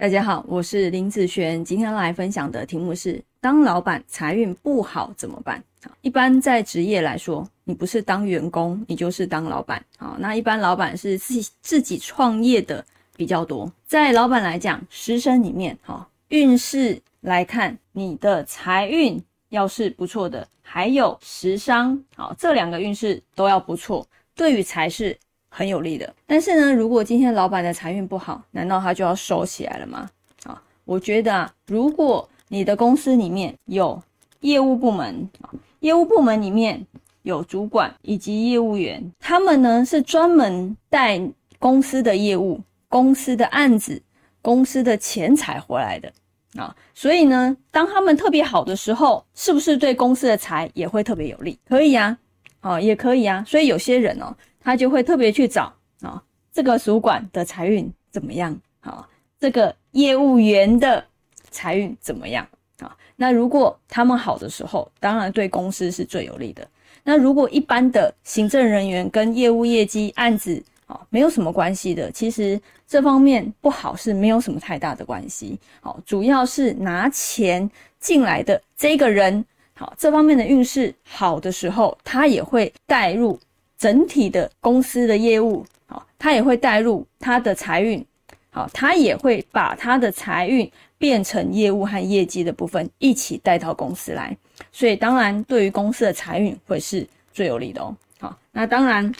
大家好，我是林子璇，今天来分享的题目是：当老板财运不好怎么办？一般在职业来说，你不是当员工，你就是当老板。好，那一般老板是自己自己创业的比较多。在老板来讲，十生里面，哈，运势来看，你的财运要是不错的，还有食伤，好，这两个运势都要不错，对于财势。很有利的，但是呢，如果今天老板的财运不好，难道他就要收起来了吗？啊，我觉得啊，如果你的公司里面有业务部门啊，业务部门里面有主管以及业务员，他们呢是专门带公司的业务、公司的案子、公司的钱财回来的啊，所以呢，当他们特别好的时候，是不是对公司的财也会特别有利？可以呀，啊，也可以啊，所以有些人哦。他就会特别去找啊，这个主管的财运怎么样？啊，这个业务员的财运怎么样？啊，那如果他们好的时候，当然对公司是最有利的。那如果一般的行政人员跟业务业绩案子啊没有什么关系的，其实这方面不好是没有什么太大的关系。好，主要是拿钱进来的这个人，好，这方面的运势好的时候，他也会带入。整体的公司的业务，好，他也会带入他的财运，好，他也会把他的财运变成业务和业绩的部分一起带到公司来，所以当然对于公司的财运会是最有利的哦。好，那当然，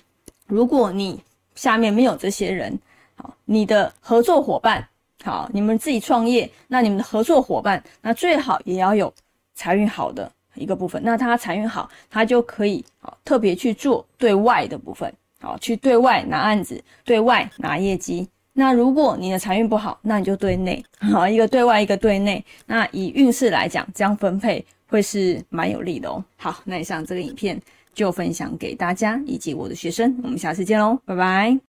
如果你下面没有这些人，好，你的合作伙伴，好，你们自己创业，那你们的合作伙伴，那最好也要有财运好的。一个部分，那他财运好，他就可以啊特别去做对外的部分，好去对外拿案子，对外拿业绩。那如果你的财运不好，那你就对内，好一个对外，一个对内。那以运势来讲，这样分配会是蛮有利的哦。好，那以上这个影片就分享给大家以及我的学生，我们下次见喽，拜拜。